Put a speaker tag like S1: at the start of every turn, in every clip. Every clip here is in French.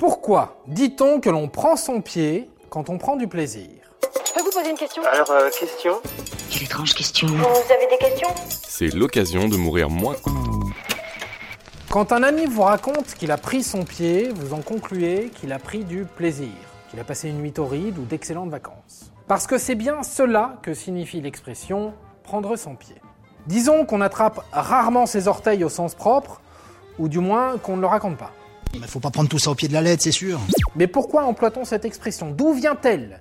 S1: Pourquoi dit-on que l'on prend son pied quand on prend du plaisir?
S2: Je peux vous poser une question?
S3: Alors, euh, question?
S4: Quelle étrange question.
S2: Vous avez des questions?
S5: C'est l'occasion de mourir moins.
S1: Quand un ami vous raconte qu'il a pris son pied, vous en concluez qu'il a pris du plaisir, qu'il a passé une nuit torride ou d'excellentes vacances. Parce que c'est bien cela que signifie l'expression prendre son pied. Disons qu'on attrape rarement ses orteils au sens propre, ou du moins qu'on ne le raconte pas.
S6: Mais faut pas prendre tout ça au pied de la lettre, c'est sûr.
S1: Mais pourquoi emploie-t-on cette expression? D'où vient-elle?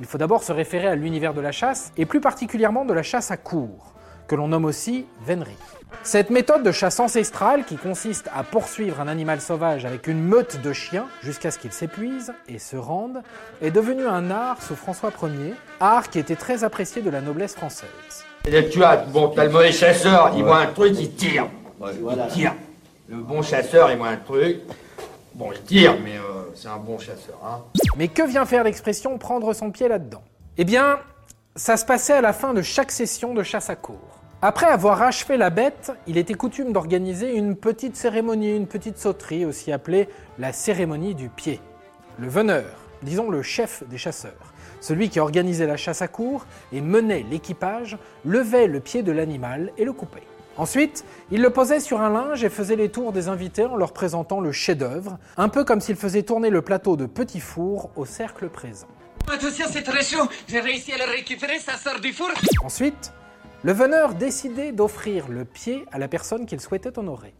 S1: Il faut d'abord se référer à l'univers de la chasse, et plus particulièrement de la chasse à court, que l'on nomme aussi vénerie. Cette méthode de chasse ancestrale, qui consiste à poursuivre un animal sauvage avec une meute de chiens jusqu'à ce qu'il s'épuise et se rende, est devenue un art sous François Ier, art qui était très apprécié de la noblesse française.
S7: Et tu as, bon, t'as le mauvais chasseur, il voit un truc, il tire. Il tire. Le bon chasseur, il voit un truc. Bon, il tire, mais euh, c'est un bon chasseur. Hein.
S1: Mais que vient faire l'expression prendre son pied là-dedans Eh bien, ça se passait à la fin de chaque session de chasse à cour. Après avoir achevé la bête, il était coutume d'organiser une petite cérémonie, une petite sauterie, aussi appelée la cérémonie du pied. Le veneur, disons le chef des chasseurs, celui qui organisait la chasse à cour et menait l'équipage, levait le pied de l'animal et le coupait. Ensuite, il le posait sur un linge et faisait les tours des invités en leur présentant le chef-d'œuvre, un peu comme s'il faisait tourner le plateau de petits fours au cercle présent.
S8: Attention, c'est très chaud. J'ai réussi à le récupérer, ça sort du four.
S1: Ensuite, le veneur décidait d'offrir le pied à la personne qu'il souhaitait honorer.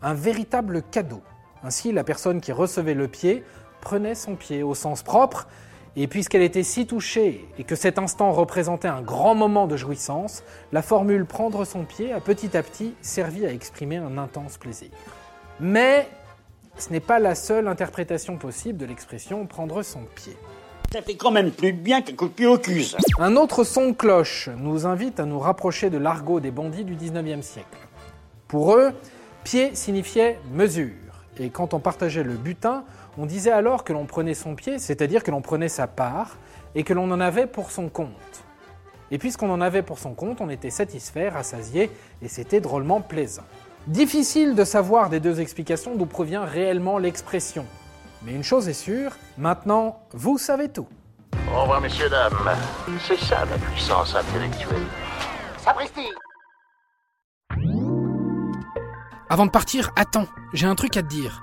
S1: Un véritable cadeau. Ainsi, la personne qui recevait le pied prenait son pied au sens propre, et puisqu'elle était si touchée et que cet instant représentait un grand moment de jouissance, la formule prendre son pied a petit à petit servi à exprimer un intense plaisir. Mais ce n'est pas la seule interprétation possible de l'expression prendre son pied.
S9: Ça fait quand même plus bien qu'un coup de pied au cul, ça.
S1: Un autre son de cloche nous invite à nous rapprocher de l'argot des bandits du 19e siècle. Pour eux, pied signifiait mesure, et quand on partageait le butin, on disait alors que l'on prenait son pied, c'est-à-dire que l'on prenait sa part, et que l'on en avait pour son compte. Et puisqu'on en avait pour son compte, on était satisfait, rassasié, et c'était drôlement plaisant. Difficile de savoir des deux explications d'où provient réellement l'expression. Mais une chose est sûre, maintenant, vous savez tout.
S10: Au revoir, messieurs, dames. C'est ça la puissance intellectuelle.
S2: Sapristi
S1: Avant de partir, attends, j'ai un truc à te dire.